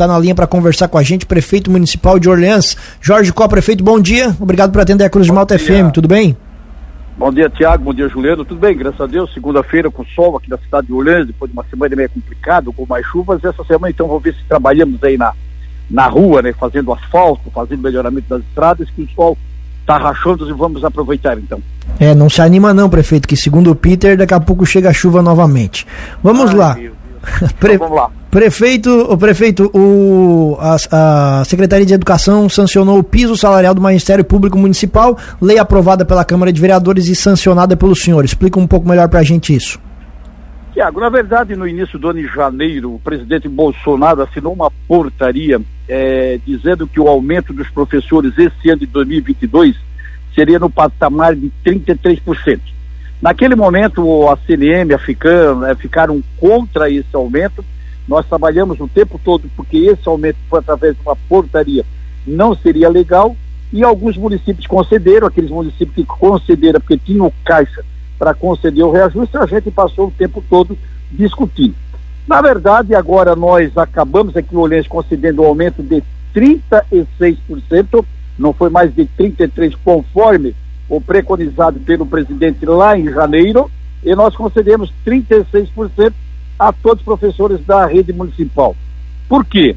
Está na linha para conversar com a gente, prefeito municipal de Orleans. Jorge Có, prefeito, bom dia. Obrigado por atender a Cruz bom de Malta dia. FM, tudo bem? Bom dia, Tiago. Bom dia, Juliano. Tudo bem, graças a Deus. Segunda-feira com sol aqui na cidade de Orleans, depois de uma semana meio complicada, com mais chuvas. Essa semana, então, vamos ver se trabalhamos aí na, na rua, né? Fazendo asfalto, fazendo melhoramento das estradas, que o sol está rachando e vamos aproveitar, então. É, não se anima não, prefeito, que segundo o Peter, daqui a pouco chega a chuva novamente. Vamos Ai, lá. Pre... Então, vamos lá. Prefeito, o prefeito, o, a, a, Secretaria de Educação sancionou o piso salarial do Ministério Público Municipal, lei aprovada pela Câmara de Vereadores e sancionada pelo senhor. Explica um pouco melhor para a gente isso. Tiago, na verdade, no início do ano de janeiro, o presidente Bolsonaro assinou uma portaria é, dizendo que o aumento dos professores esse ano de 2022 seria no patamar de 33%. Naquele momento, a CNM, a FICAM, né, ficaram contra esse aumento nós trabalhamos o tempo todo porque esse aumento foi através de uma portaria, não seria legal, e alguns municípios concederam, aqueles municípios que concederam porque tinham caixa para conceder o reajuste, a gente passou o tempo todo discutindo. Na verdade, agora nós acabamos aqui o Olhense concedendo um aumento de 36%, não foi mais de 33% conforme o preconizado pelo presidente lá em janeiro, e nós concedemos 36% a todos os professores da rede municipal. Por quê?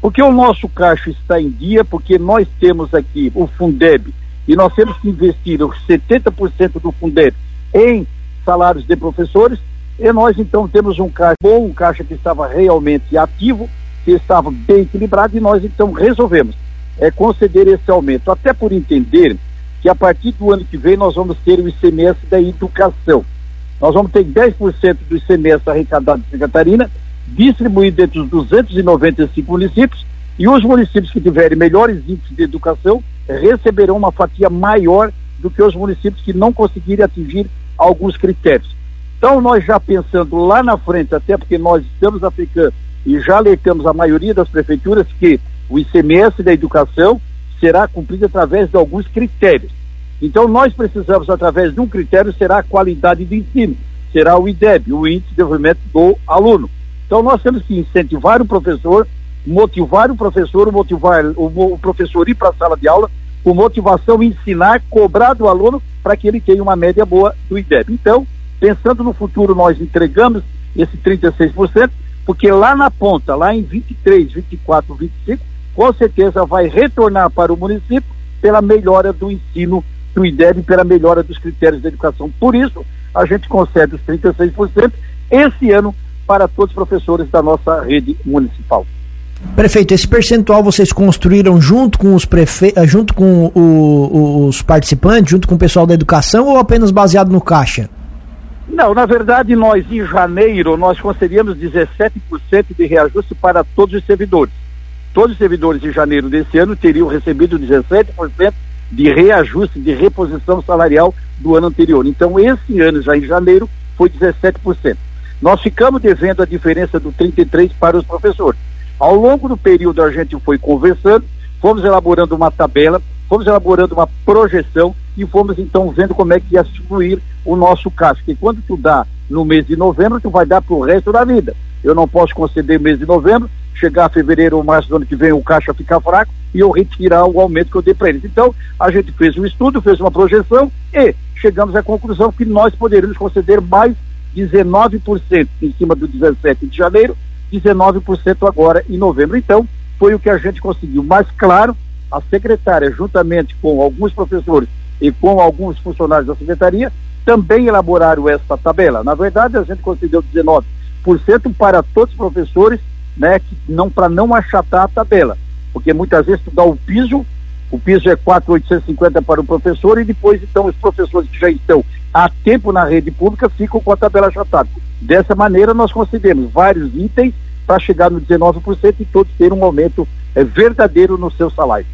Porque o nosso caixa está em dia, porque nós temos aqui o Fundeb e nós temos que investir os 70% do Fundeb em salários de professores e nós então temos um caixa bom, um caixa que estava realmente ativo, que estava bem equilibrado e nós então resolvemos é, conceder esse aumento, até por entender que a partir do ano que vem nós vamos ter o ICMS da educação. Nós vamos ter 10% do ICMS arrecadado de Santa Catarina, distribuído entre os 295 municípios, e os municípios que tiverem melhores índices de educação receberão uma fatia maior do que os municípios que não conseguirem atingir alguns critérios. Então, nós já pensando lá na frente, até porque nós estamos aplicando e já alertamos a maioria das prefeituras que o ICMS da educação será cumprido através de alguns critérios. Então, nós precisamos, através de um critério, será a qualidade de ensino, será o IDEB, o Índice de Desenvolvimento do Aluno. Então, nós temos que incentivar o professor, motivar o professor, motivar o, o professor ir para a sala de aula, com motivação, ensinar, cobrar do aluno para que ele tenha uma média boa do IDEB. Então, pensando no futuro, nós entregamos esse 36%, porque lá na ponta, lá em 23, 24, 25, com certeza vai retornar para o município pela melhora do ensino do IDEB pela melhora dos critérios de educação. Por isso, a gente concede os 36% esse ano para todos os professores da nossa rede municipal. Prefeito, esse percentual vocês construíram junto com os prefe... Eh, junto com o, os participantes, junto com o pessoal da educação ou apenas baseado no caixa? Não, na verdade nós em janeiro nós concedíamos 17% de reajuste para todos os servidores. Todos os servidores em janeiro desse ano teriam recebido 17% de reajuste, de reposição salarial do ano anterior. Então, esse ano, já em janeiro, foi 17%. Nós ficamos devendo a diferença do 33% para os professores. Ao longo do período, a gente foi conversando, fomos elaborando uma tabela, fomos elaborando uma projeção e fomos então vendo como é que ia fluir o nosso caixa. Porque quando tu dá no mês de novembro, tu vai dar para o resto da vida. Eu não posso conceder mês de novembro, chegar a fevereiro ou março do ano que vem o caixa ficar fraco e eu retirar o aumento que eu dei para eles. Então, a gente fez um estudo, fez uma projeção e chegamos à conclusão que nós poderíamos conceder mais 19% em cima do 17 de janeiro, 19% agora em novembro. Então, foi o que a gente conseguiu. Mas, claro, a secretária, juntamente com alguns professores e com alguns funcionários da secretaria, também elaboraram essa tabela. Na verdade, a gente concedeu 19% para todos os professores, né, que não para não achatar a tabela porque muitas vezes tu dá o piso, o piso é 4,850 para o professor e depois então os professores que já estão há tempo na rede pública ficam com a tabela achatada. Dessa maneira nós concedemos vários itens para chegar no 19% e todos terem um aumento é, verdadeiro no seu salário.